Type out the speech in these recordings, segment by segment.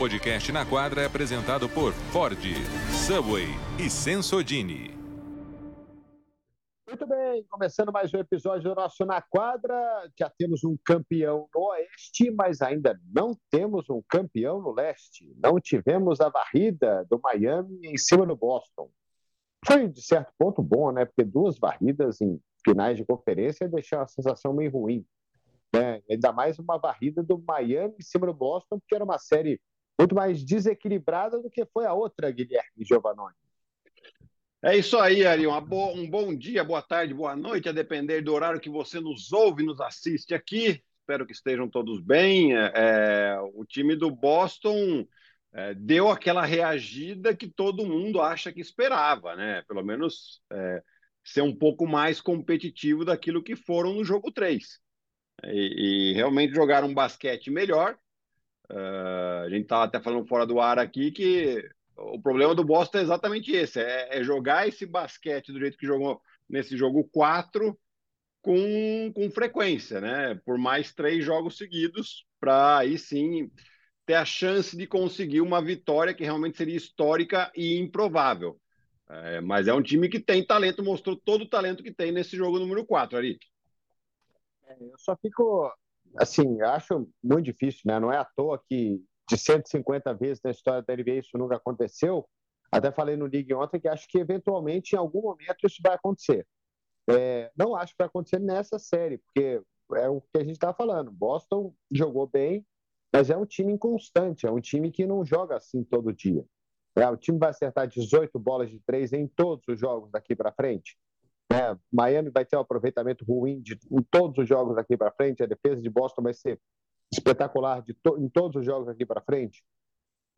podcast na quadra é apresentado por Ford, Subway e Sensodini. Muito bem, começando mais um episódio do nosso Na Quadra. Já temos um campeão no Oeste, mas ainda não temos um campeão no Leste. Não tivemos a varrida do Miami em cima do Boston. Foi, de certo ponto, bom, né? Porque duas varridas em finais de conferência deixam uma sensação meio ruim. Né? Ainda mais uma varrida do Miami em cima do Boston, porque era uma série muito mais desequilibrada do que foi a outra, Guilherme Giovannoni. É isso aí, Ari. Bo... Um bom dia, boa tarde, boa noite, a depender do horário que você nos ouve, nos assiste aqui. Espero que estejam todos bem. É... é o time do Boston é, deu aquela reagida que todo mundo acha que esperava, né? Pelo menos é, ser um pouco mais competitivo daquilo que foram no jogo 3. E, e realmente jogaram um basquete melhor. Uh, a gente estava até falando fora do ar aqui que o problema do Boston é exatamente esse: é, é jogar esse basquete do jeito que jogou nesse jogo 4 com, com frequência, né? Por mais três jogos seguidos, para aí sim ter a chance de conseguir uma vitória que realmente seria histórica e improvável. É, mas é um time que tem talento, mostrou todo o talento que tem nesse jogo número 4, Ari. É, eu só fico, assim, acho muito difícil, né? Não é à toa que de 150 vezes na história da NBA isso nunca aconteceu. Até falei no League ontem que acho que eventualmente, em algum momento, isso vai acontecer. É, não acho que vai acontecer nessa série, porque é o que a gente está falando. Boston jogou bem, mas é um time inconstante, é um time que não joga assim todo dia. É, o time vai acertar 18 bolas de três em todos os jogos daqui para frente. É, Miami vai ter um aproveitamento ruim de, em todos os jogos daqui para frente. A defesa de Boston vai ser espetacular de to, em todos os jogos daqui para frente.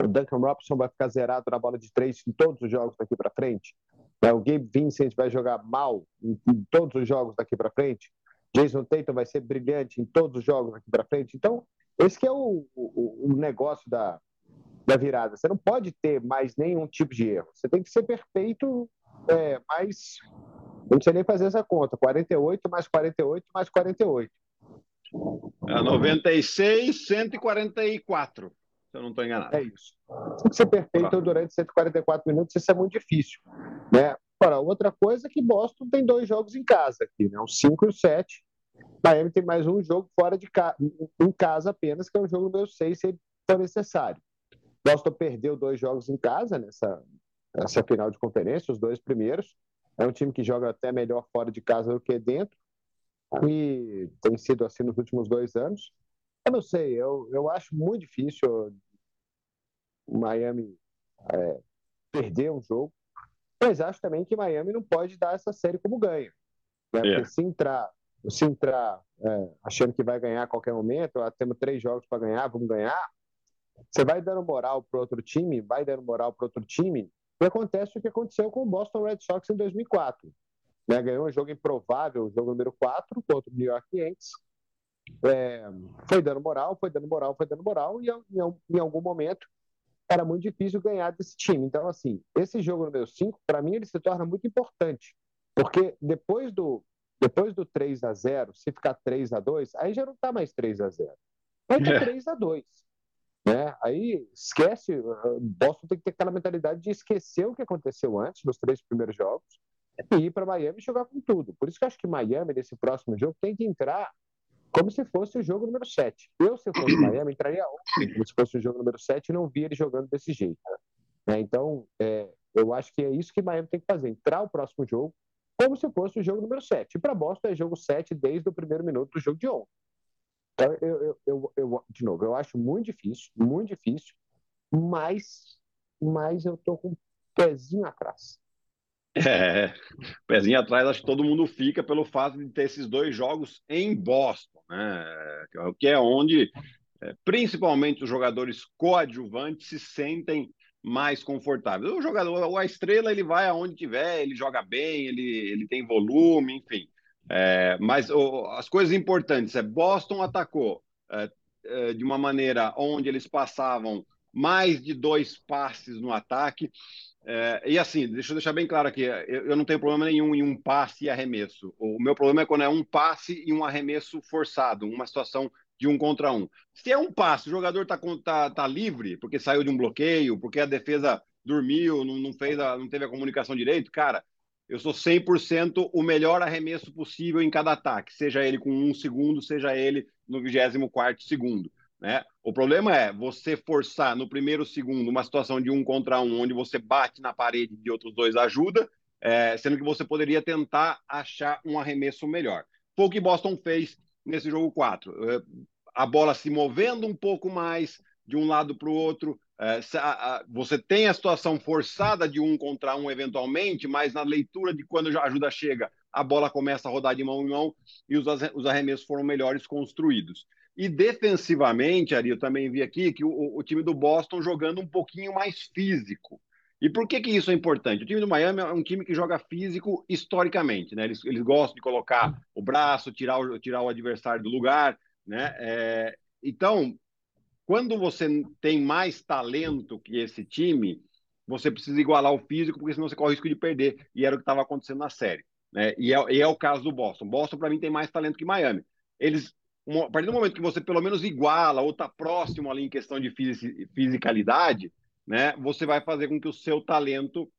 O Duncan Robinson vai ficar zerado na bola de três em todos os jogos daqui para frente. É, o Gabe Vincent vai jogar mal em, em todos os jogos daqui para frente. Jason Tatum vai ser brilhante em todos os jogos daqui para frente. Então, esse que é o, o, o negócio da, da virada. Você não pode ter mais nenhum tipo de erro. Você tem que ser perfeito, é, mais. Eu não sei nem fazer essa conta. 48 mais 48 mais 48. É 96, 144, se eu não estou enganado. É isso. Tem que ser perfeito durante 144 minutos, isso é muito difícil. Né? Agora, outra coisa é que Boston tem dois jogos em casa aqui, né? o 5 e o 7. Miami tem mais um jogo fora de casa, em casa apenas, que é o jogo número 6, se for necessário. Boston perdeu dois jogos em casa nessa, nessa final de conferência, os dois primeiros. É um time que joga até melhor fora de casa do que dentro. E tem sido assim nos últimos dois anos. Eu não sei, eu, eu acho muito difícil o Miami é, perder um jogo. Mas acho também que Miami não pode dar essa série como ganho. Né? É. Porque se entrar, se entrar é, achando que vai ganhar a qualquer momento, ah, temos três jogos para ganhar, vamos ganhar, você vai dando moral para outro time, vai dando moral para outro time, e acontece o que aconteceu com o Boston Red Sox em 2004. Né? Ganhou um jogo improvável, o jogo número 4 contra o New York Yankees. É, foi dando moral, foi dando moral, foi dando moral, e em, em algum momento era muito difícil ganhar desse time. Então, assim, esse jogo número 5, para mim, ele se torna muito importante, porque depois do, depois do 3 a 0 se ficar 3 a 2 aí já não está mais 3 a 0 vai ter 3 a 2 né? Aí esquece, Boston tem que ter aquela mentalidade de esquecer o que aconteceu antes, nos três primeiros jogos, e ir para Miami e jogar com tudo. Por isso que eu acho que Miami, nesse próximo jogo, tem que entrar como se fosse o jogo número 7. Eu, se fosse Miami, entraria ontem como se fosse o jogo número 7 e não via ele jogando desse jeito. Né? Então, é, eu acho que é isso que Miami tem que fazer: entrar o próximo jogo como se fosse o jogo número 7. E para Boston é jogo 7 desde o primeiro minuto do jogo de ontem. Então, eu, eu, eu, eu, de novo, eu acho muito difícil, muito difícil, mas, mas eu tô com um pezinho atrás. É, pezinho atrás, acho que todo mundo fica pelo fato de ter esses dois jogos em Boston, né? Que é onde, é, principalmente, os jogadores coadjuvantes se sentem mais confortáveis. O jogador, a estrela, ele vai aonde tiver, ele joga bem, ele, ele tem volume, enfim. É, mas o, as coisas importantes é Boston atacou é, é, de uma maneira onde eles passavam mais de dois passes no ataque. É, e assim, deixa eu deixar bem claro aqui, eu, eu, não tenho problema nenhum em um passe e arremesso. O meu problema é quando é um passe e um arremesso forçado, uma situação de um contra um. Se é um passe, o jogador está tá, tá livre, porque saiu de um bloqueio, porque a defesa dormiu, não, não, fez a, não teve a comunicação direito, cara, eu sou 100% o melhor arremesso possível em cada ataque, seja ele com um segundo, seja ele no 24 segundo. Né? O problema é você forçar no primeiro segundo uma situação de um contra um, onde você bate na parede de outros dois ajuda, é, sendo que você poderia tentar achar um arremesso melhor. Foi o que Boston fez nesse jogo 4. É, a bola se movendo um pouco mais de um lado para o outro, você tem a situação forçada de um contra um eventualmente, mas na leitura de quando a ajuda chega, a bola começa a rodar de mão em mão e os, os arremessos foram melhores construídos. E defensivamente, Ari, eu também vi aqui que o, o, time do Boston jogando um pouquinho mais físico. E por que, que isso é importante? O time do Miami é um time que joga físico historicamente, né? Eles, eles gostam de colocar o braço, tirar o, tirar o adversário do lugar, né? É, então, quando você tem mais talento que esse time, você precisa igualar o físico, porque senão você corre o risco de perder. E era o que estava acontecendo na série. Né? E, é, e é o caso do Boston. Boston, para mim, tem mais talento que Miami. Eles, a partir do momento que você pelo menos iguala ou está próximo ali em questão de fisicalidade, né, você vai fazer com que o seu talento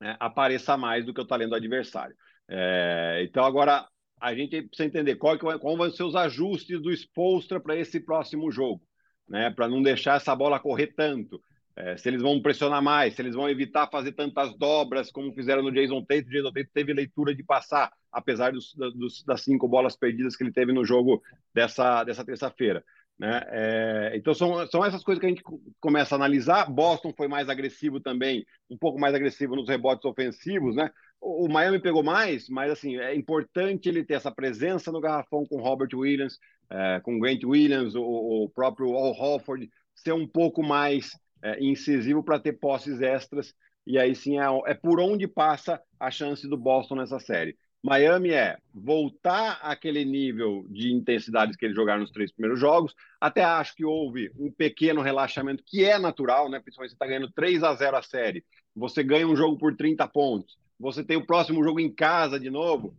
né, apareça mais do que o talento do adversário. É, então, agora, a gente precisa entender qual, qual vão ser os ajustes do Spolstra para esse próximo jogo né, para não deixar essa bola correr tanto. É, se eles vão pressionar mais, se eles vão evitar fazer tantas dobras como fizeram no Jason Tate. O Jason Tate teve leitura de passar, apesar dos, dos, das cinco bolas perdidas que ele teve no jogo dessa, dessa terça-feira. Né? É, então são, são essas coisas que a gente começa a analisar. Boston foi mais agressivo também, um pouco mais agressivo nos rebotes ofensivos, né? O, o Miami pegou mais, mas assim é importante ele ter essa presença no garrafão com Robert Williams, é, com Grant Williams, o, o próprio Al Hofford, ser um pouco mais é, incisivo para ter posses extras. E aí sim é, é por onde passa a chance do Boston nessa série. Miami é voltar àquele nível de intensidade que eles jogaram nos três primeiros jogos. Até acho que houve um pequeno relaxamento, que é natural, né? Principalmente você está ganhando 3 a 0 a série. Você ganha um jogo por 30 pontos. Você tem o próximo jogo em casa de novo.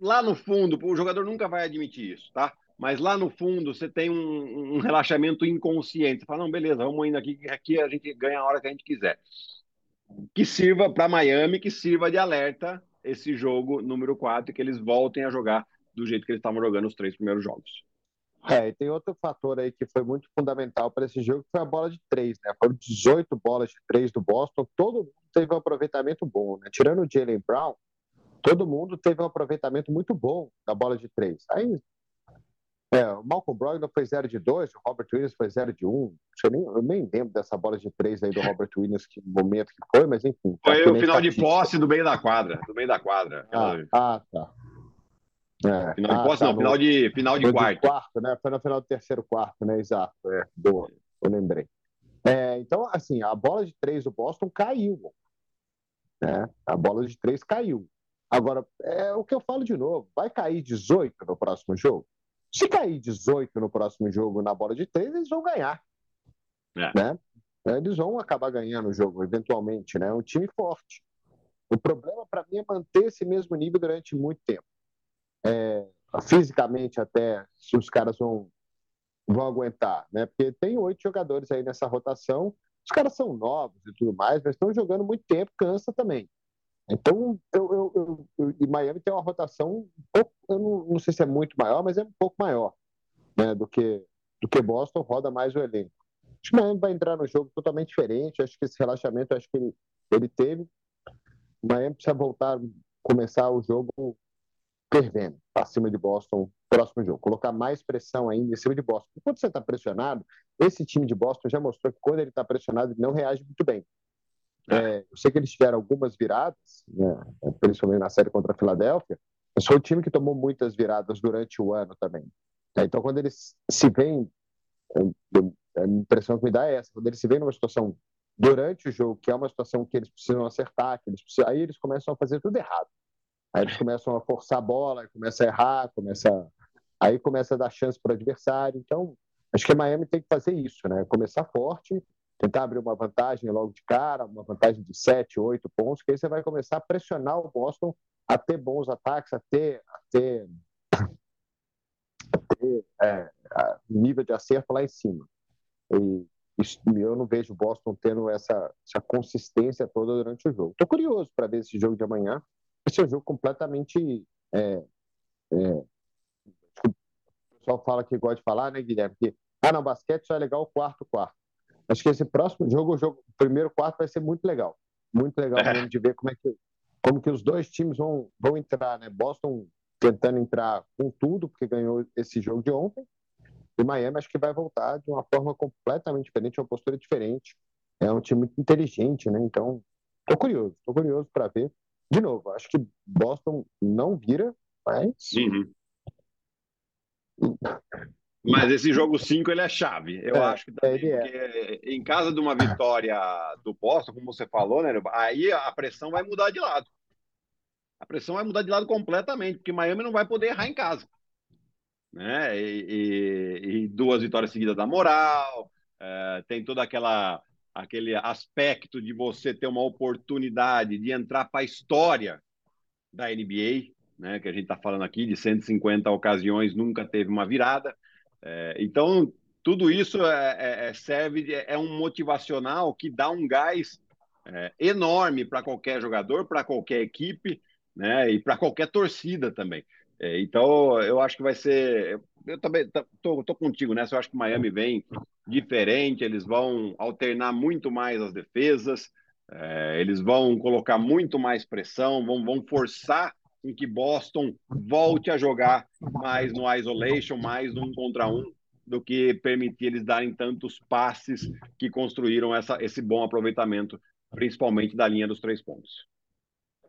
Lá no fundo, o jogador nunca vai admitir isso, tá? Mas lá no fundo você tem um, um relaxamento inconsciente. Você fala, não, beleza, vamos indo aqui, aqui a gente ganha a hora que a gente quiser. Que sirva para Miami, que sirva de alerta esse jogo número 4 que eles voltem a jogar do jeito que eles estavam jogando os três primeiros jogos. É, e tem outro fator aí que foi muito fundamental para esse jogo, que foi a bola de três, né? Foram 18 bolas de três do Boston, todo mundo teve um aproveitamento bom, né? Tirando o Jalen Brown, todo mundo teve um aproveitamento muito bom da bola de três. Aí, é, o Malcolm Brogdon foi 0 de 2, o Robert Williams foi 0 de 1. Um. Eu, nem, eu nem lembro dessa bola de três aí do Robert Williams, que momento que foi, mas enfim. Tá foi o final de posse do meio da quadra, do meio da quadra. Ah, ah tá. É. Final de ah, posse, tá, não, final de, final de quarto. quarto, né? Foi no final do terceiro quarto, né? Exato. É, do, eu lembrei. É, então, assim, a bola de três do Boston caiu. Né? A bola de três caiu. Agora, é o que eu falo de novo: vai cair 18 no próximo jogo? Se cair 18 no próximo jogo na bola de três, eles vão ganhar. É. Né? Eles vão acabar ganhando o jogo, eventualmente. Né? É um time forte. O problema para mim é manter esse mesmo nível durante muito tempo é, fisicamente até se os caras vão, vão aguentar, né? Porque tem oito jogadores aí nessa rotação, os caras são novos e tudo mais, mas estão jogando muito tempo, cansa também. Então, eu, eu, eu, e Miami tem uma rotação um pouco, eu não, não, sei se é muito maior, mas é um pouco maior né, do, que, do que Boston, roda mais o elenco. Acho que Miami vai entrar no jogo totalmente diferente, acho que esse relaxamento acho que ele, ele teve. Miami precisa voltar, começar o jogo fervendo acima de Boston próximo jogo. Colocar mais pressão ainda em cima de Boston. Quando você está pressionado, esse time de Boston já mostrou que quando ele está pressionado, ele não reage muito bem. É, eu sei que eles tiveram algumas viradas, né, principalmente na série contra a Filadélfia, mas foi o time que tomou muitas viradas durante o ano também. É, então, quando eles se veem, a impressão que me dá é essa, quando eles se veem numa situação durante o jogo, que é uma situação que eles precisam acertar, que eles precisam, aí eles começam a fazer tudo errado. Aí eles começam a forçar a bola, começa a errar, começa aí começa a dar chance para o adversário. Então, acho que a Miami tem que fazer isso, né? Começar forte, tentar abrir uma vantagem logo de cara, uma vantagem de 7, 8 pontos, que aí você vai começar a pressionar o Boston a ter bons ataques, a ter, a ter, a ter é, nível de acerto lá em cima. E eu não vejo o Boston tendo essa, essa consistência toda durante o jogo. Estou curioso para ver esse jogo de amanhã. Esse é um jogo completamente. É, é, o pessoal fala que gosta de falar, né, Guilherme? Que ah, no basquete só é legal o quarto quarto. Acho que esse próximo jogo, o, jogo, o primeiro quarto vai ser muito legal. Muito legal é. de ver como é que como que os dois times vão, vão entrar, né? Boston tentando entrar com tudo, porque ganhou esse jogo de ontem, e Miami acho que vai voltar de uma forma completamente diferente, uma postura diferente. É um time muito inteligente, né? Então, tô curioso, tô curioso para ver. De novo, acho que Boston não vira, mas. Uhum. Mas esse jogo 5 ele é chave. Eu é, acho que também, é. em casa de uma vitória do Boston, como você falou, né? Aí a pressão vai mudar de lado. A pressão vai mudar de lado completamente, porque Miami não vai poder errar em casa. Né? E, e, e duas vitórias seguidas da moral, é, tem todo aquela, aquele aspecto de você ter uma oportunidade de entrar para a história da NBA, né? Que a gente está falando aqui de 150 ocasiões, nunca teve uma virada. É, então, tudo isso é, é, é serve, de, é um motivacional que dá um gás é, enorme para qualquer jogador, para qualquer equipe, né? E para qualquer torcida também. É, então, eu acho que vai ser. Eu também tô, tô contigo nessa. Eu acho que o Miami vem diferente. Eles vão alternar muito mais as defesas. Eles vão colocar muito mais pressão, vão, vão forçar em que Boston volte a jogar mais no isolation, mais no um contra um, do que permitir eles darem tantos passes que construíram essa, esse bom aproveitamento, principalmente da linha dos três pontos.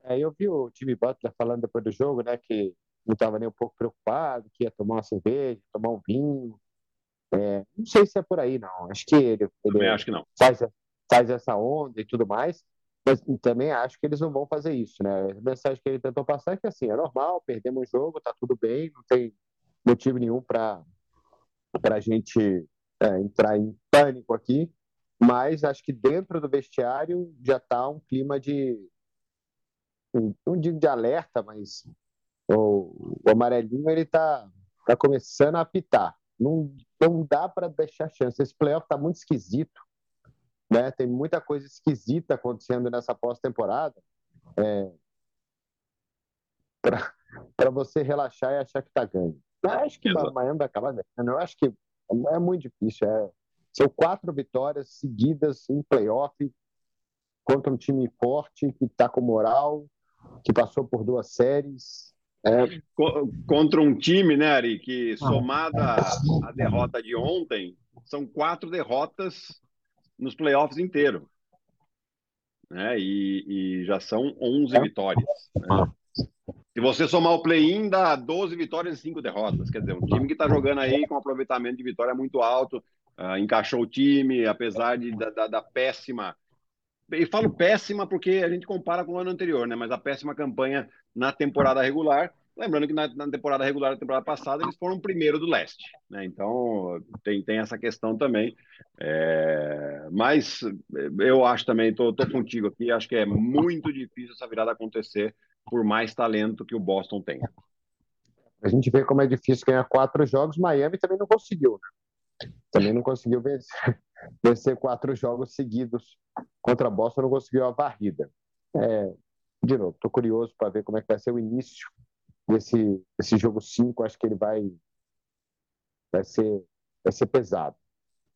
É, eu vi o Jimmy Butler falando depois do jogo, né, que não estava nem um pouco preocupado, que ia tomar uma cerveja, tomar um vinho. É, não sei se é por aí, não. Acho que ele, ele acho que não. Faz, faz essa onda e tudo mais. Mas também acho que eles não vão fazer isso, né? A mensagem que ele tentou passar é que assim, é normal, perdemos o jogo, tá tudo bem, não tem motivo nenhum para a gente é, entrar em pânico aqui, mas acho que dentro do vestiário já está um clima de não digo de alerta, mas o, o amarelinho ele tá, tá começando a apitar. Não, não dá para deixar chance. Esse playoff tá muito esquisito. Né? Tem muita coisa esquisita acontecendo nessa pós-temporada. É, para você relaxar e achar que está ganho. Eu acho que o Miami vai acabar ganhando. Eu acho que é muito difícil. É, são quatro vitórias seguidas em playoff contra um time forte que está com moral, que passou por duas séries. É... Contra um time, né, Ari, que somada a derrota de ontem, são quatro derrotas nos playoffs inteiro. Né? E, e já são 11 vitórias. Né? Se você somar o play-in, dá 12 vitórias e 5 derrotas. Quer dizer, um time que está jogando aí com aproveitamento de vitória muito alto, uh, encaixou o time, apesar de, da, da, péssima. E falo péssima porque a gente compara com o ano anterior, né? Mas a péssima campanha na temporada regular. Lembrando que na, na, temporada regular da temporada passada eles foram primeiro do leste, né? Então tem, tem essa questão também. É, mas eu acho também, estou contigo aqui, acho que é muito difícil essa virada acontecer, por mais talento que o Boston tenha. A gente vê como é difícil ganhar quatro jogos, Miami também não conseguiu, né? Também não conseguiu vencer, vencer quatro jogos seguidos contra Boston, não conseguiu a varrida. É, de novo, estou curioso para ver como é que vai ser o início desse, desse jogo 5. Acho que ele vai, vai, ser, vai ser pesado.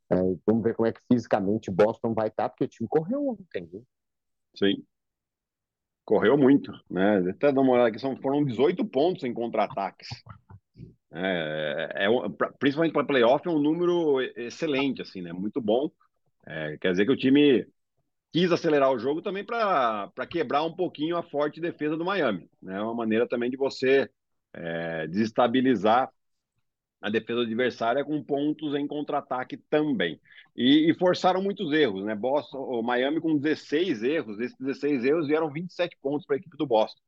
É, vamos ver como é que fisicamente Boston vai estar, porque o time correu ontem. Viu? Sim. Correu muito, né? Até dar uma olhada aqui, são, foram 18 pontos em contra-ataques. É, é, é principalmente para playoff, é um número excelente, assim, né? Muito bom. É, quer dizer que o time quis acelerar o jogo também para quebrar um pouquinho a forte defesa do Miami. É né? uma maneira também de você é, desestabilizar a defesa adversária com pontos em contra-ataque também. E, e, forçaram muitos erros, né? Boston, o Miami com 16 erros, esses 16 erros vieram 27 pontos para a equipe do Boston.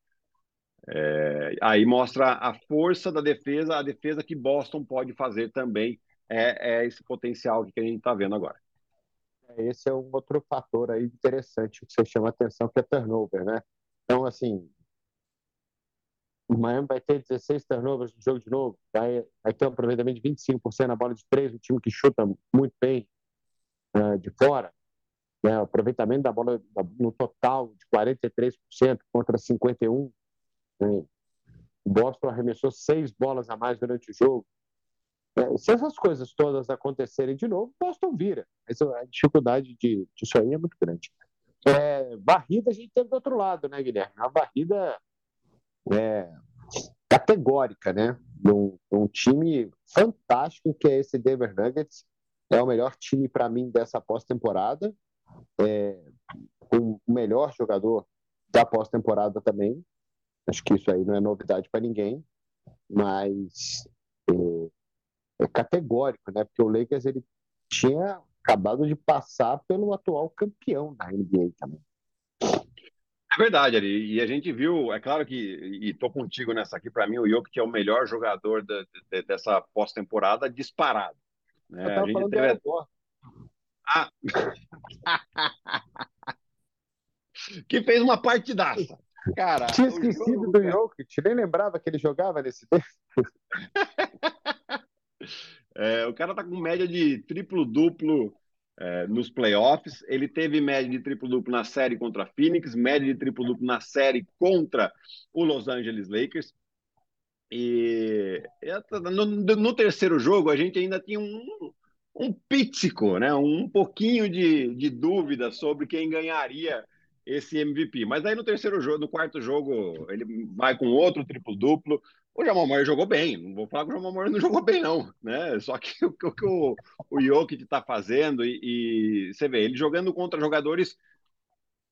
É, aí mostra a força da defesa, a defesa que Boston pode fazer também é, é esse potencial que a gente está vendo agora. Esse é um outro fator aí interessante que você chama atenção, que é turnover, né? Então, assim, o Miami vai ter 16 turnovers no jogo de novo, vai, vai ter um aproveitamento de 25% na bola de três, um time que chuta muito bem uh, de fora. Né? O aproveitamento da bola no total de 43% contra 51%. Né? O Boston arremessou seis bolas a mais durante o jogo. É, se essas coisas todas acontecerem de novo, Boston vira. Mas a dificuldade de, disso aí é muito grande. É, barrida a gente teve do outro lado, né, Guilherme? Uma barrida é, categórica, né? Um, um time fantástico que é esse Denver Nuggets. É o melhor time para mim dessa pós-temporada. É, o melhor jogador da pós-temporada também. Acho que isso aí não é novidade para ninguém, mas é, é, categórico, né? Porque o Lakers ele tinha acabado de passar pelo atual campeão da NBA também. É verdade, Ari. E a gente viu, é claro que, e tô contigo nessa aqui, para mim o Jokic é o melhor jogador de, de, dessa pós-temporada disparado. Né? Eu tava falando teve... ah. que fez uma partidaça. Cara, Tinha esquecido jogo, do Jokic, nem lembrava que ele jogava nesse tempo. é, o cara tá com média de triplo-duplo é, nos playoffs. Ele teve média de triplo-duplo na série contra a Phoenix, média de triplo-duplo na série contra o Los Angeles Lakers. E no, no, terceiro jogo, a gente ainda tinha um, um né? um pouquinho de, de dúvida sobre quem ganharia esse MVP. Mas aí no terceiro jogo, no quarto jogo, ele vai com outro triplo-duplo. O Jamal Murray jogou bem, não vou falar que o Jamal Murray não jogou bem, não. Né? Só que o que o, o Jokic está fazendo, e, e, você vê, ele jogando contra jogadores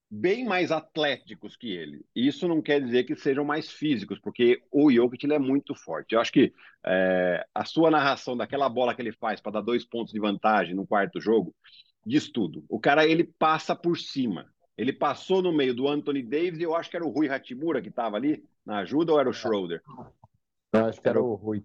bem mais atléticos que ele. Isso não quer dizer que sejam mais físicos, porque o Jokic ele é muito forte. Eu acho que é, a sua narração daquela bola que ele faz para dar dois pontos de vantagem no quarto jogo diz tudo. O cara ele passa por cima. Ele passou no meio do Anthony Davis e eu acho que era o Rui Hatimura que estava ali na ajuda ou era o Schroeder? Eu acho que era o Rui.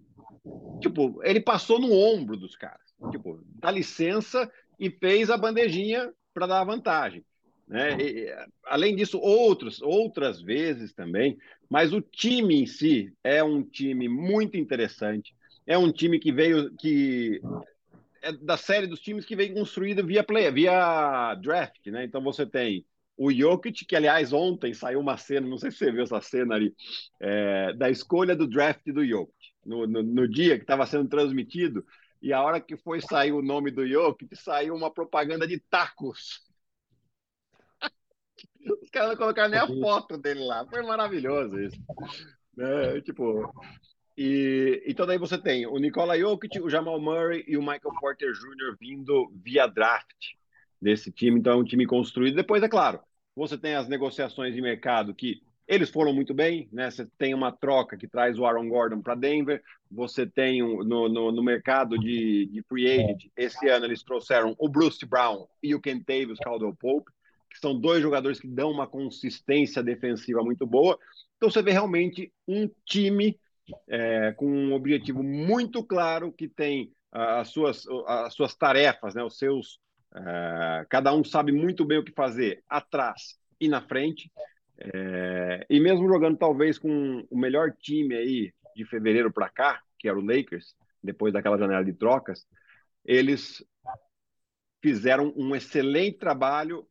Tipo, ele passou no ombro dos caras. Tipo, dá licença e fez a bandejinha para dar a vantagem. Né? E, além disso, outros, outras vezes também, mas o time em si é um time muito interessante. É um time que veio que é da série dos times que veio construído via play, via draft, né? Então você tem o Jokic, que aliás ontem saiu uma cena, não sei se você viu essa cena ali, é, da escolha do draft do Jokic, no, no, no dia que estava sendo transmitido, e a hora que foi sair o nome do Jokic, saiu uma propaganda de tacos. Os caras não colocaram nem a foto dele lá. Foi maravilhoso isso. É, tipo, e então daí você tem o Nikola Jokic, o Jamal Murray e o Michael Porter Jr. vindo via draft desse time. Então é um time construído. Depois, é claro, você tem as negociações de mercado que eles foram muito bem, né? Você tem uma troca que traz o Aaron Gordon para Denver, você tem um, no, no, no, mercado de, de free agent, esse ano eles trouxeram o Bruce Brown e o Kentavious Caldwell Pope, que são dois jogadores que dão uma consistência defensiva muito boa. Então você vê realmente um time é, com um objetivo muito claro, que tem uh, as, suas, as suas tarefas, né? os seus Uh, cada um sabe muito bem o que fazer atrás e na frente. É, e mesmo jogando talvez com o melhor time aí de fevereiro para cá, que era o Lakers, depois daquela janela de trocas, eles fizeram um excelente trabalho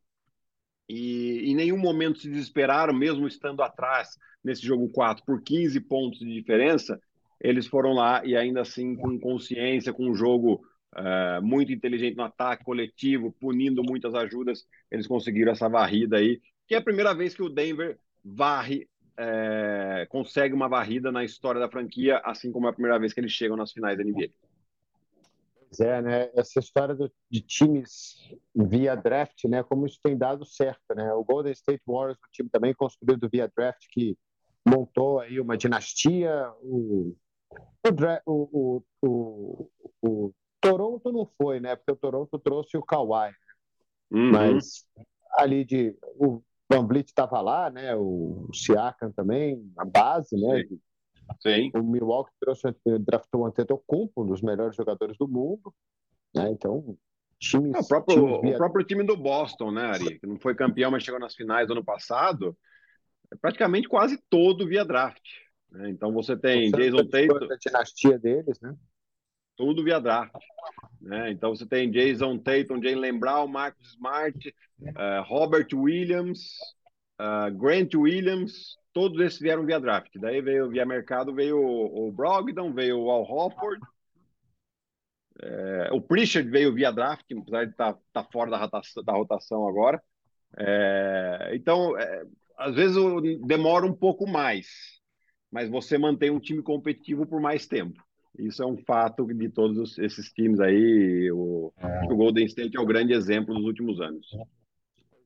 e em nenhum momento se desesperaram, mesmo estando atrás nesse jogo 4 por 15 pontos de diferença, eles foram lá e ainda assim com consciência, com um jogo uh, muito inteligente no ataque coletivo, punindo muitas ajudas, eles conseguiram essa varrida aí, que é a primeira vez que o Denver varre, é, consegue uma varrida na história da franquia, assim como é a primeira vez que eles chegam nas finais da NBA. Pois é, né? Essa história do, de times via draft, né? Como isso tem dado certo, né? O Golden State Warriors, um time também construído via draft que montou aí uma dinastia. O, o, o, o, Toronto não foi, né? Porque o Toronto trouxe o Kawhi. Uhum. Mas ali de. O Van Vliet estava lá, né? O Siakam também, a base, né? Sim. Sim. O Milwaukee trouxe, draftou o Antetokounmpo, um dos melhores jogadores do mundo. Né? Então, times, o, próprio, times via... o próprio time do Boston, né, Ari? Que não foi campeão, mas chegou nas finais do ano passado. É praticamente quase todo via draft. Né? Então você tem Jason Tatum. A dinastia deles, né? Tudo via draft. Né? Então você tem Jason Tatum, Jalen Brown, Marcus Smart, uh, Robert Williams, uh, Grant Williams, todos esses vieram via draft. Daí veio via mercado, veio o, o Brogdon, veio o Al Hofford, é, o Pritchard veio via draft, apesar de estar tá, tá fora da rotação, da rotação agora. É, então, é, às vezes demora um pouco mais, mas você mantém um time competitivo por mais tempo. Isso é um fato de todos esses times aí. O, o Golden State é o grande exemplo dos últimos anos.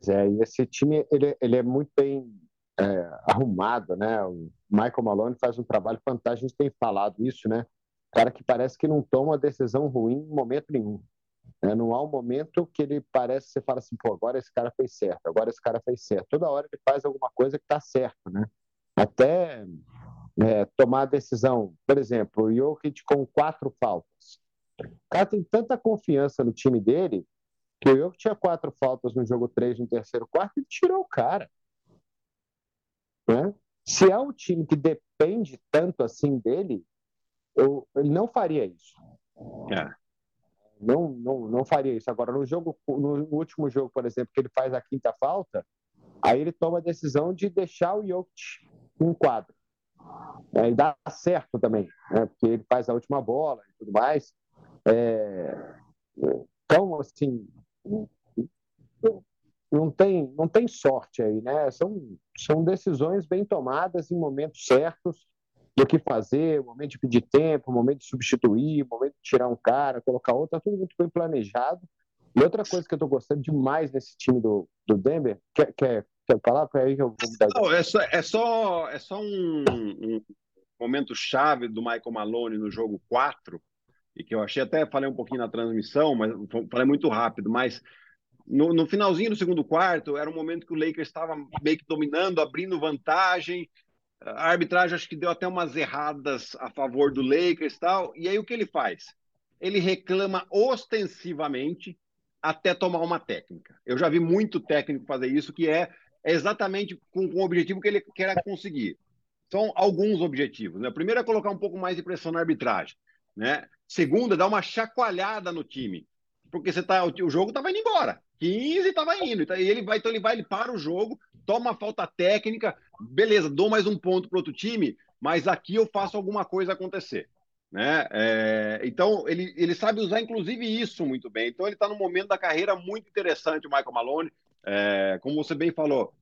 É, e esse time ele, ele é muito bem é, arrumado, né? O Michael Malone faz um trabalho fantástico. A gente tem falado isso, né? Cara que parece que não toma decisão ruim em momento nenhum. Né? Não há um momento que ele parece, você fala assim, pô, agora esse cara fez certo, agora esse cara fez certo. Toda hora ele faz alguma coisa que está certo, né? Até é, tomar a decisão, por exemplo, o Jokic com quatro faltas. O cara tem tanta confiança no time dele que o Jokic tinha quatro faltas no jogo 3, no terceiro quarto, e tirou o cara. Né? Se é um time que depende tanto assim dele, eu, ele não faria isso. É. Não, não, não faria isso. Agora, no jogo, no último jogo, por exemplo, que ele faz a quinta falta, aí ele toma a decisão de deixar o Jokic em quadro. É, e dá certo também, né? porque ele faz a última bola e tudo mais. É... Então, assim, não tem, não tem sorte aí, né? São, são decisões bem tomadas em momentos certos do que fazer, momento de pedir tempo, momento de substituir, momento de tirar um cara, colocar outro, tá tudo muito bem planejado. E outra coisa que eu estou gostando demais nesse time do, do Denver, quer, quer, quer falar? Aí eu vou Não, é só, é só, é só um, um momento chave do Michael Malone no jogo 4, e que eu achei até, falei um pouquinho na transmissão, mas falei muito rápido, mas no, no, finalzinho do segundo quarto, era um momento que o Lakers estava meio que dominando, abrindo vantagem. A arbitragem acho que deu até umas erradas a favor do Lakers e tal. E aí o que ele faz? Ele reclama ostensivamente até tomar uma técnica. Eu já vi muito técnico fazer isso, que é exatamente com, com o objetivo que ele quer conseguir. São alguns objetivos. Né? Primeiro é colocar um pouco mais de pressão na arbitragem. Né? Segundo, é dar uma chacoalhada no time. Porque você tá, o jogo estava indo embora. 15 estava indo. E ele vai, então ele vai, ele para o jogo, toma a falta técnica, beleza, dou mais um ponto para outro time, mas aqui eu faço alguma coisa acontecer. Né? É, então, ele, ele sabe usar, inclusive, isso muito bem. Então, ele está num momento da carreira muito interessante, o Michael Malone. É, como você bem falou,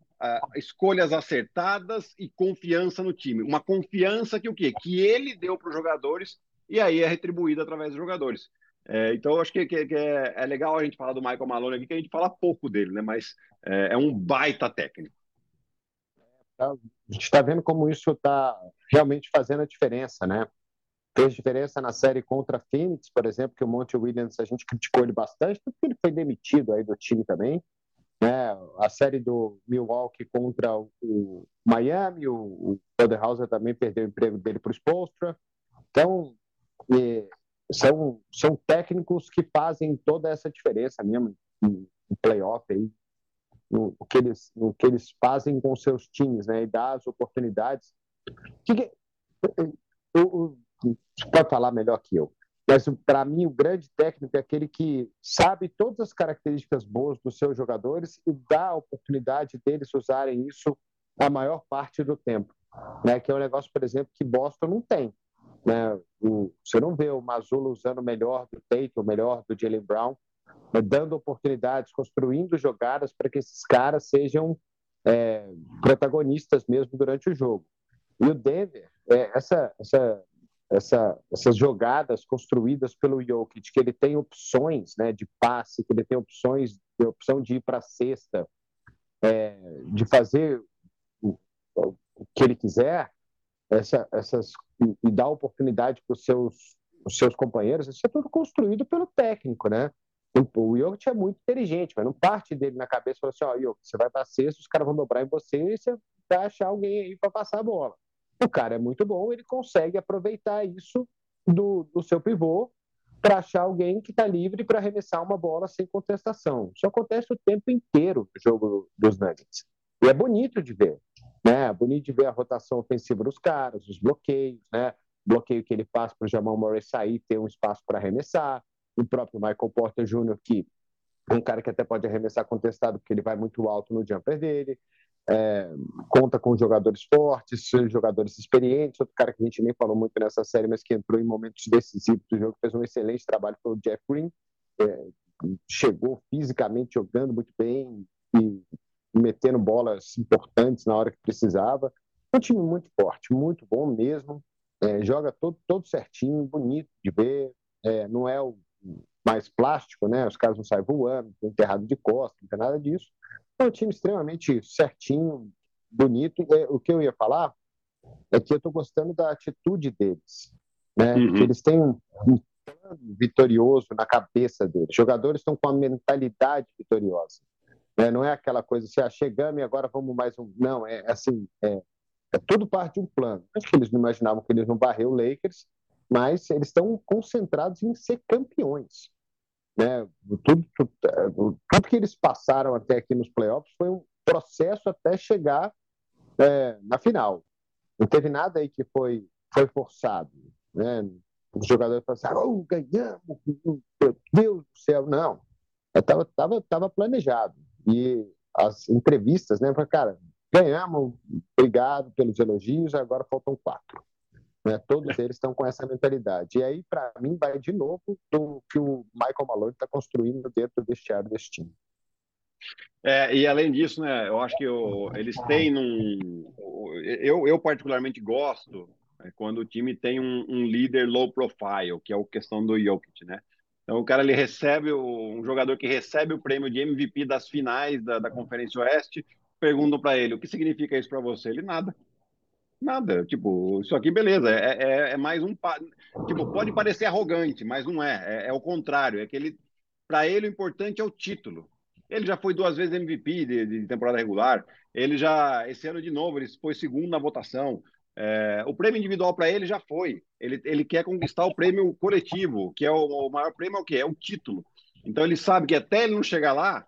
escolhas acertadas e confiança no time. Uma confiança que o quê? Que ele deu para os jogadores e aí é retribuída através dos jogadores. É, então, acho que, que, que é, é, legal a gente falar do Michael Malone aqui, que a gente fala pouco dele, né? mas é, é um baita técnico. Tá, a gente está vendo como isso está realmente fazendo a diferença, né? Fez diferença na série contra a Phoenix, por exemplo, que o Monte Williams a gente criticou ele bastante, porque ele foi demitido aí do time também. Né? A série do Milwaukee contra o Miami, o, o Poderhauser também perdeu o emprego dele para o Spolstra. Então, são, são técnicos que fazem toda essa diferença mesmo no playoff aí, no, no, que eles, no que eles fazem com seus times, né, e dar as oportunidades. Que, que, eu, eu, você pode falar melhor que eu, mas para mim o grande técnico é aquele que sabe todas as características boas dos seus jogadores e dá a oportunidade deles usarem isso a maior parte do tempo, né? Que é um negócio, por exemplo, que Boston não tem. Né? O, você não vê o Mazzulla usando o melhor do Tate, o melhor do Jalen Brown, né? dando oportunidades, construindo jogadas para que esses caras sejam é, protagonistas mesmo durante o jogo. E o Denver, é, essa, essa, essa, essas jogadas construídas pelo Jokic, que ele tem opções né, de passe, que ele tem opções, de opção de ir para a cesta, é, de fazer o, o que ele quiser, essa, essas e, dar oportunidade para os seus, os seus companheiros, isso é tudo construído pelo técnico, né? O Jokic é muito inteligente, mas não parte dele na cabeça e fala assim, ó, oh, você vai para sexto, os caras vão dobrar em você e você vai achar alguém aí para passar a bola. O cara é muito bom, ele consegue aproveitar isso do, do seu pivô para achar alguém que está livre para arremessar uma bola sem contestação. Isso acontece o tempo inteiro no jogo dos Nuggets. E é bonito de ver. Né? Bonito de ver a rotação ofensiva dos caras, os bloqueios, né? bloqueio que ele passa para o Jamal Murray sair, ter um espaço para arremessar. O próprio Michael Porter Jr., que é um cara que até pode arremessar contestado, porque ele vai muito alto no jumper dele. É, conta com jogadores fortes, jogadores experientes. Outro cara que a gente nem falou muito nessa série, mas que entrou em momentos decisivos do jogo, fez um excelente trabalho, foi o Jeff Green. É, chegou fisicamente jogando muito bem e metendo bolas importantes na hora que precisava. Um time muito forte, muito bom mesmo. É, joga todo, todo certinho, bonito de ver. É, não é o mais plástico, né? Os caras não saem voando, enterrado de costas, não tem nada disso. É um time extremamente certinho, bonito. É, o que eu ia falar é que eu estou gostando da atitude deles. Né? Uhum. Eles têm um, um plano vitorioso na cabeça deles. Os jogadores estão com a mentalidade vitoriosa. Né? Não é aquela coisa assim, ah, chegamos e agora vamos mais um. Não, é assim, é, é tudo parte de um plano. Acho que eles não imaginavam que eles não barrer o Lakers, mas eles estão concentrados em ser campeões. Né? Tudo, tudo, tudo, que eles passaram até aqui nos playoffs foi um processo até chegar é, na final. Não teve nada aí que foi, foi forçado. Né? Os jogadores pensaram, oh, ganhamos, meu Deus do céu. Não, estava tava, tava planejado. E as entrevistas, né? Cara, Ganhamos, obrigado pelos elogios, agora faltam quatro. Né? Todos eles estão com essa mentalidade. E aí, para mim, vai de novo do que o Michael Malone está construindo dentro do vestiário desse time. É, e além disso, né, eu acho que eles têm num. Eu, eu particularmente gosto né, quando o time tem um, um, líder low profile, que é a questão do Jokic, né? Então o cara ele recebe um jogador que recebe o prêmio de MVP das finais da, da Conferência Oeste perguntam para ele o que significa isso para você. Ele nada. Nada. Tipo, isso aqui, beleza. É, é, é mais um. Tipo, pode parecer arrogante, mas não é. É, é o contrário. É que ele. Para ele, o importante é o título. Ele já foi duas vezes MVP de, de temporada regular. Ele já. Esse ano, de novo, ele foi segundo na votação. É, o prêmio individual para ele já foi. Ele, ele quer conquistar o prêmio coletivo, que é o, o maior prêmio é o quê? É o título. Então ele sabe que até ele não chegar lá,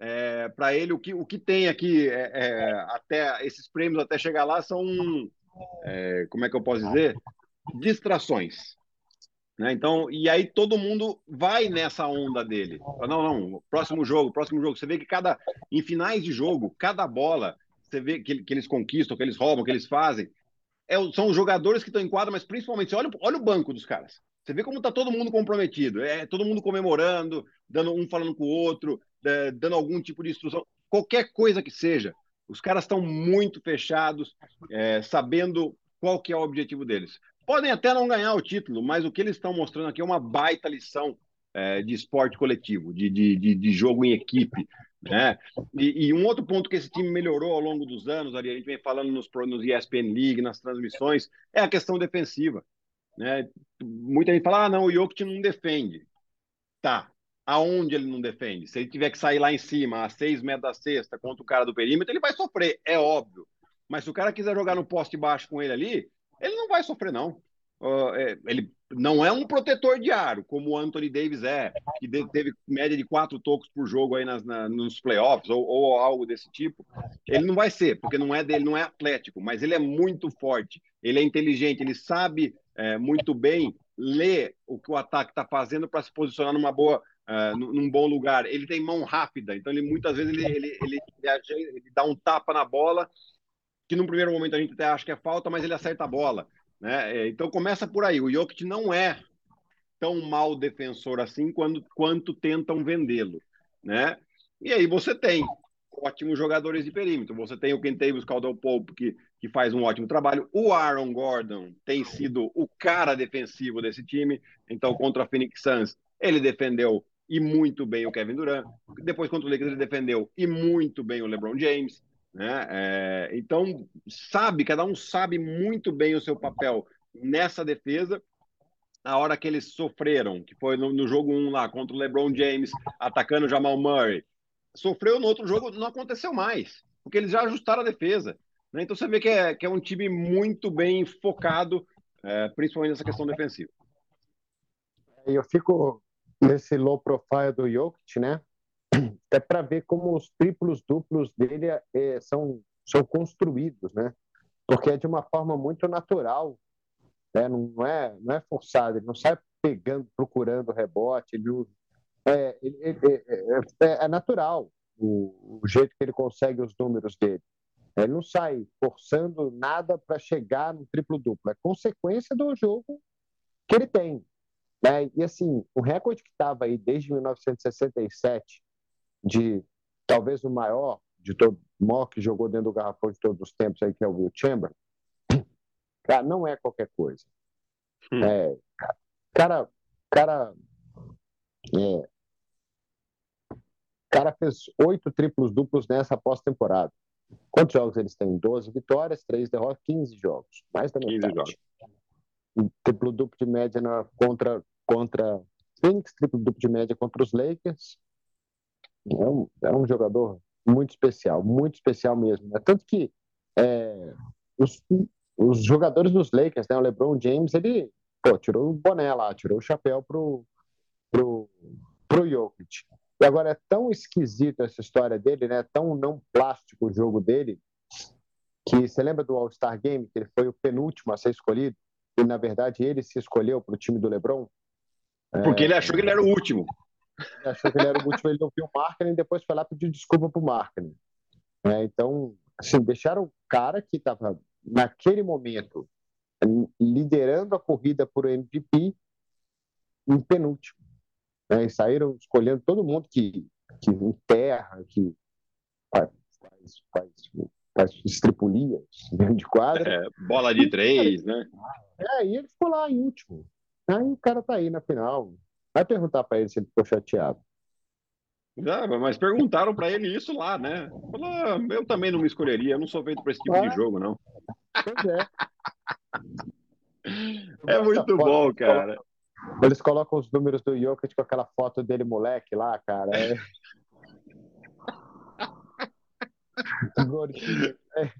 é, para ele, o que, o que tem aqui, é, é, até esses prêmios até chegar lá, são, é, como é que eu posso dizer? Distrações. Né? Então, e aí todo mundo vai nessa onda dele. Não, não, próximo jogo, próximo jogo. Você vê que cada, em finais de jogo, cada bola, você vê que, que eles conquistam, que eles roubam, que eles fazem, é, são os jogadores que estão em quadra, mas principalmente, olha, olha o banco dos caras. Você vê como está todo mundo comprometido, é todo mundo comemorando, dando um falando com o outro, é, dando algum tipo de instrução, qualquer coisa que seja. Os caras estão muito fechados, é, sabendo qual que é o objetivo deles. Podem até não ganhar o título, mas o que eles estão mostrando aqui é uma baita lição é, de esporte coletivo, de, de, de, de jogo em equipe. Né? E, e, um outro ponto que esse time melhorou ao longo dos anos, ali, a gente vem falando nos, nos ESPN League, nas transmissões, é a questão defensiva. Né? Muita gente fala, ah, não, o Jokic não defende. Tá, aonde ele não defende. Se ele tiver que sair lá em cima, a seis metros da cesta, contra o cara do perímetro, ele vai sofrer, é óbvio. Mas se o cara quiser jogar no poste baixo com ele ali, ele não vai sofrer, não. Uh, é, ele não é um protetor de aro, como o Anthony Davis é, que teve média de quatro tocos por jogo aí nas, na, nos playoffs, ou, ou, algo desse tipo. Ele não vai ser, porque não é dele, não é atlético, mas ele é muito forte, ele é inteligente, ele sabe é, muito bem ler o que o ataque está fazendo para se posicionar numa boa uh, num bom lugar. Ele tem mão rápida, então ele muitas vezes ele, ele, ele, ele, dá um tapa na bola, que no primeiro momento a gente até acha que é falta, mas ele acerta a bola. Né? É, então começa por aí. O Jokic não é tão mal defensor assim quando, quanto tentam vendê-lo. Né? E aí você tem ótimos jogadores de perímetro. Você tem o Kentavious Caldwell Pope, que, que faz um ótimo trabalho. O Aaron Gordon tem sido o cara defensivo desse time. Então, contra a Phoenix Suns, ele defendeu e muito bem o Kevin Durant. Depois, contra o Lakers, ele defendeu e muito bem o LeBron James. Né? É, então, sabe, cada um sabe muito bem o seu papel nessa defesa. A hora que eles sofreram, que foi no, no jogo 1 lá, contra o LeBron James, atacando o Jamal Murray, sofreu no outro jogo, não aconteceu mais, porque eles já ajustaram a defesa. Né? Então, você vê que é, que é um time muito bem focado, é, principalmente nessa questão defensiva. Eu fico nesse low profile do Jokic, né? Até para ver como os triplos duplos dele é, são são construídos, né? Porque é de uma forma muito natural, né? não, é, não é forçado, ele não sai pegando, procurando rebote, ele, é, ele, ele, é, é, é, natural o, o jeito que ele consegue os números dele. Ele não sai forçando nada para chegar no triplo-duplo. É consequência do jogo que ele tem. Né? E assim, o recorde que estava aí desde 1967, de talvez o maior de todo, maior que jogou dentro do garrafão de todos os tempos aí, que é o Will Chamberlain, cara, não é qualquer coisa. Hum. É, cara, cara, é, cara fez oito triplos duplos nessa pós-temporada. Quantos jogos eles têm? 12 vitórias, 3 derrotas, 15 jogos. Mais da metade. 15 jogos. Triplo duplo de média na, contra, contra Phoenix, triplo duplo de média contra os Lakers. É um, é um jogador muito especial, muito especial mesmo. Né? Tanto que é, os, os jogadores dos Lakers, né, o LeBron James, ele pô, tirou o boné lá, tirou o chapéu pro, pro, pro Jokic. E agora é tão esquisito essa história dele, né? Tão não plástico o jogo dele, que você lembra do All-Star Game, que ele foi o penúltimo a ser escolhido, na verdade ele se escolheu para o time do LeBron? Porque é... ele achou que ele era o último. Ele achou que ele era o último, ele ouviu o Marketing e depois foi lá pedir desculpa para o Marketing. É, então, assim, deixaram o cara que estava naquele momento liderando a corrida por MVP em penúltimo. Né? E saíram escolhendo todo mundo que, que enterra, que faz, faz, faz, faz estripulias de quadra. É, bola de três, né? É, e ele ficou lá em último. Aí o cara tá aí na final. Vai perguntar para ele se ele ficou chateado. Já, mas perguntaram para ele isso lá, né? Falou, ah, eu também não me escolheria, eu não sou feito para esse tipo ah, de jogo, não. Pois é. é muito bom, cara. Eles colocam os números do Jokic com aquela foto dele moleque lá, cara. É...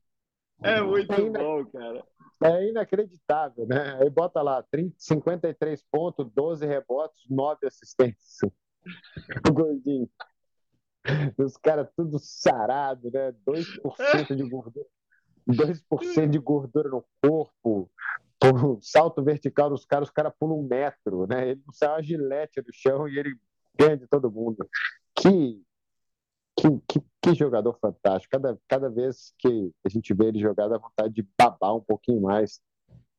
é, é muito é bom, cara. É inacreditável, né? Aí bota lá 30, 53 pontos, 12 rebotes, 9 assistências. O gordinho. Os caras tudo sarado, né? 2% de gordura. 2% de gordura no corpo, o salto vertical dos caras, os caras pulam um metro, né? Ele não sai uma gilete do chão e ele ganha de todo mundo. Que, que, que, que, jogador fantástico. Cada, cada vez que a gente vê ele jogar, dá vontade de babar um pouquinho mais.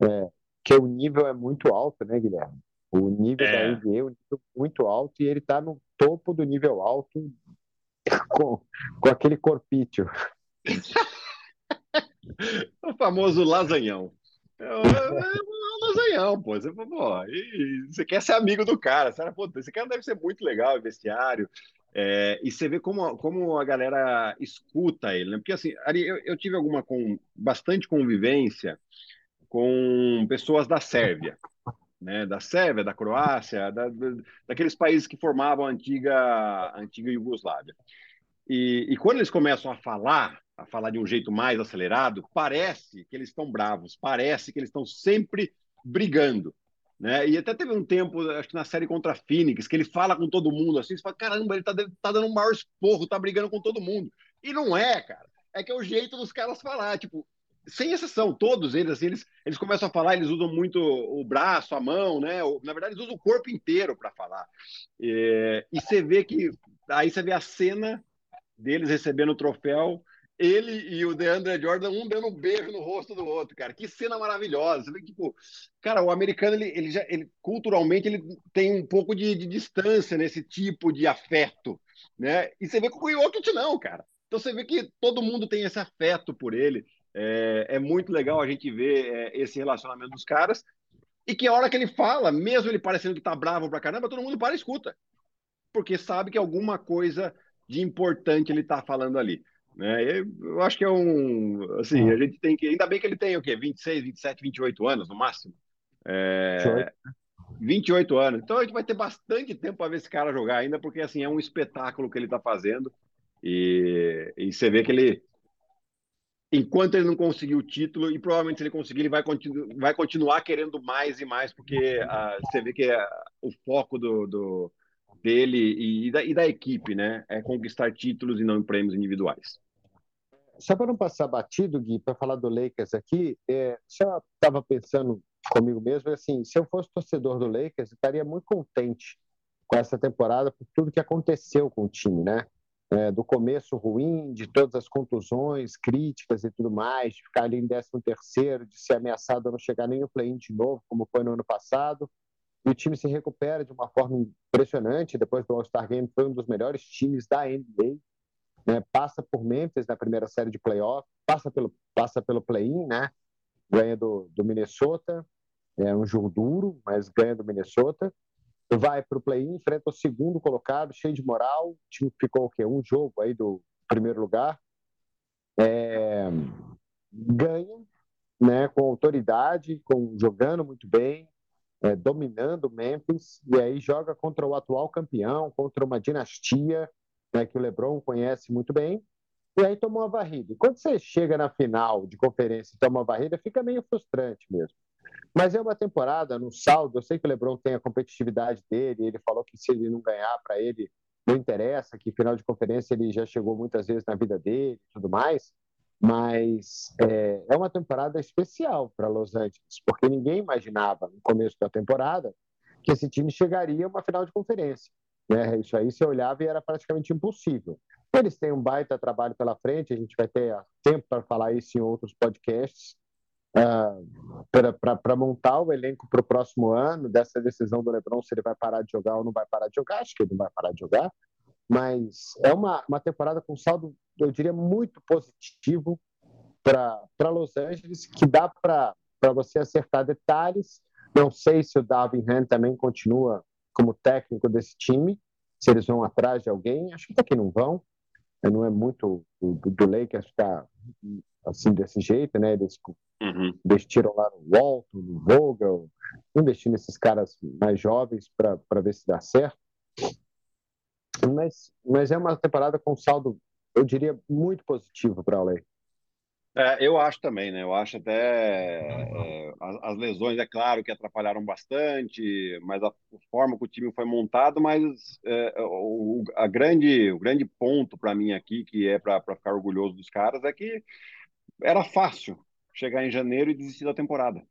É, que o nível é muito alto, né, Guilherme? O nível é. da NBA é um nível muito alto e ele está no topo do nível alto com, com aquele corpício. o famoso lasanhão. É, é, um lasanhão, pô. Você, pô, você quer ser amigo do cara. Você, pô, esse cara deve ser muito legal, vestiário. É, e você vê como, como a galera escuta ele, né? Porque assim, Ari, eu, eu tive alguma com bastante convivência com pessoas da Sérvia, né? Da Sérvia, da Croácia, da, daqueles países que formavam a antiga, a antiga Iugoslávia. E, e quando eles começam a falar a falar de um jeito mais acelerado, parece que eles estão bravos, parece que eles estão sempre brigando. Né? E até teve um tempo, acho que na série contra a Phoenix, que ele fala com todo mundo assim, você fala, caramba, ele tá, tá dando um maior esporro, tá brigando com todo mundo. E não é, cara. É que é o jeito dos caras falar, tipo, sem exceção, todos eles, assim, eles, eles começam a falar, eles usam muito o braço, a mão, né? Na verdade, eles usam o corpo inteiro para falar. E, e você vê que aí você vê a cena deles recebendo o troféu ele e o DeAndre Jordan, um dando um beijo no rosto do outro, cara. Que cena maravilhosa. Você vê que, tipo, cara, o americano, ele, ele já, ele, culturalmente, ele tem um pouco de, de distância nesse tipo de afeto, né? E você vê com o Jokic não, cara. Então você vê que todo mundo tem esse afeto por ele. É, é muito legal a gente ver é, esse relacionamento dos caras. E que a hora que ele fala, mesmo ele parecendo que tá bravo pra caramba, todo mundo para e escuta. Porque sabe que alguma coisa de importante ele tá falando ali. Né? Eu acho que é um. Assim, a gente tem que. Ainda bem que ele tem o quê? 26, 27, 28 anos no máximo. É, 28 anos. Então a gente vai ter bastante tempo para ver esse cara jogar ainda, porque assim, é um espetáculo que ele está fazendo. E, e você vê que ele. Enquanto ele não conseguir o título, e provavelmente se ele conseguir, ele vai, continu vai continuar querendo mais e mais, porque uh, você vê que uh, o foco do, do dele e da, e da, equipe, né? É conquistar títulos e não prêmios individuais. só para não passar batido, Gui, para falar do Lakers aqui, é, só estava pensando comigo mesmo, assim, se eu fosse torcedor do Lakers, eu estaria muito contente com essa temporada por tudo que aconteceu com o time, né? É, do começo ruim, de todas as contusões, críticas e tudo mais, de ficar ali em 13 terceiro, de ser ameaçado a não chegar nem no play-in de novo, como foi no ano passado. E o time se recupera de uma forma impressionante. Depois do All-Star Game, foi um dos melhores times da NBA. Né? Passa por Memphis na primeira série de playoff, passa pelo, passa pelo play-in, né? ganha do, do Minnesota. É um jogo duro, mas ganha do Minnesota vai para o play-in, enfrenta o segundo colocado, cheio de moral. O time ficou o quê? Um jogo aí do primeiro lugar. É, ganha né, com autoridade, com, jogando muito bem, é, dominando Memphis, e aí joga contra o atual campeão, contra uma dinastia né, que o LeBron conhece muito bem, e aí tomou uma varrida. E quando você chega na final de conferência e toma uma varrida, fica meio frustrante mesmo. Mas é uma temporada, no saldo, eu sei que o LeBron tem a competitividade dele, ele falou que se ele não ganhar para ele, não interessa, que final de conferência ele já chegou muitas vezes na vida dele e tudo mais, mas é, é uma temporada especial para Los Angeles, porque ninguém imaginava no começo da temporada que esse time chegaria a uma final de conferência. Né? Isso aí você olhava e era praticamente impossível. Eles têm um baita trabalho pela frente, a gente vai ter tempo para falar isso em outros podcasts, uh, para montar o elenco para o próximo ano, dessa decisão do Lebron, se ele vai parar de jogar ou não vai parar de jogar, acho que ele não vai parar de jogar, mas é uma, uma temporada com saldo, eu diria, muito positivo para Los Angeles, que dá para você acertar detalhes. Não sei se o Darvin Ham também continua como técnico desse time, se eles vão atrás de alguém, acho que até que não vão. Não é muito do, do Lakers ficar assim desse jeito, né? Eles Uhum. Investiram lá no Walton, no Vogel, investir nesses caras mais jovens para ver se dá certo. Mas, mas é uma temporada com saldo, eu diria, muito positivo para a Lei. É, eu acho também, né? Eu acho até é, as, as, lesões, é claro que atrapalharam bastante, mas a, forma que o time foi montado, mas é, o, a grande, o grande ponto para mim aqui, que é para ficar orgulhoso dos caras, é que era fácil chegar em janeiro e desistir da temporada.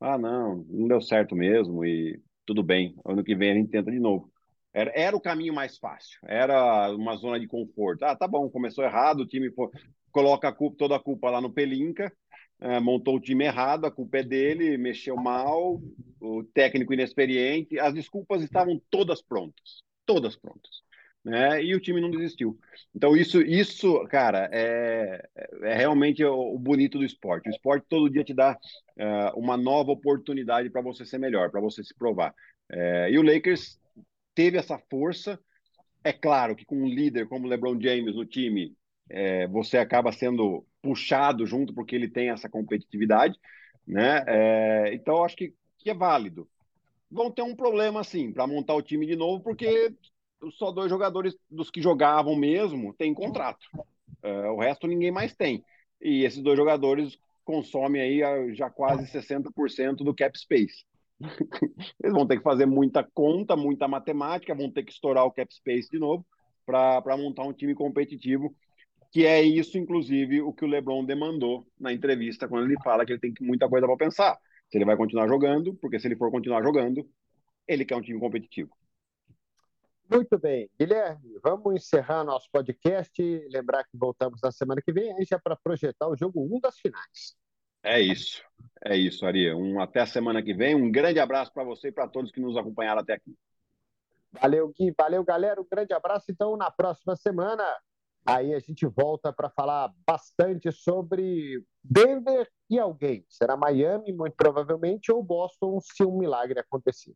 Ah, não, não deu certo mesmo e tudo bem, ano que vem a gente tenta de novo. Era, era o caminho mais fácil, era uma zona de conforto. Ah, tá bom, começou errado, o time coloca a culpa, toda a culpa lá no Pelinca, é, montou o time errado, a culpa é dele, mexeu mal, o técnico inexperiente, as desculpas estavam todas prontas, todas prontas né? E o time não desistiu. Então, isso, isso cara, é, é realmente o, bonito do esporte. O esporte todo dia te dá uh, uma nova oportunidade para você ser melhor, para você se provar. É, e o Lakers teve essa força. É claro que com um líder como LeBron James no time, é, você acaba sendo puxado junto porque ele tem essa competitividade, né? É, então, acho que, que é válido. Vão ter um problema, sim, para montar o time de novo, porque só dois jogadores dos que jogavam mesmo têm contrato. Uh, o resto ninguém mais tem. E esses dois jogadores consomem aí já quase 60% do cap space. Eles vão ter que fazer muita conta, muita matemática, vão ter que estourar o cap space de novo para montar um time competitivo, que é isso, inclusive, o que o LeBron demandou na entrevista, quando ele fala que ele tem muita coisa para pensar. Se ele vai continuar jogando, porque se ele for continuar jogando, ele quer um time competitivo. Muito bem. Guilherme, vamos encerrar nosso podcast. Lembrar que voltamos na semana que vem, aí já para projetar o jogo 1 das finais. É isso. É isso, Ari. Um, até a semana que vem. Um grande abraço para você e para todos que nos acompanharam até aqui. Valeu, Gui. Valeu, galera. Um grande abraço. Então, na próxima semana, aí a gente volta para falar bastante sobre Denver e alguém. Será Miami, muito provavelmente, ou Boston, se um milagre acontecer.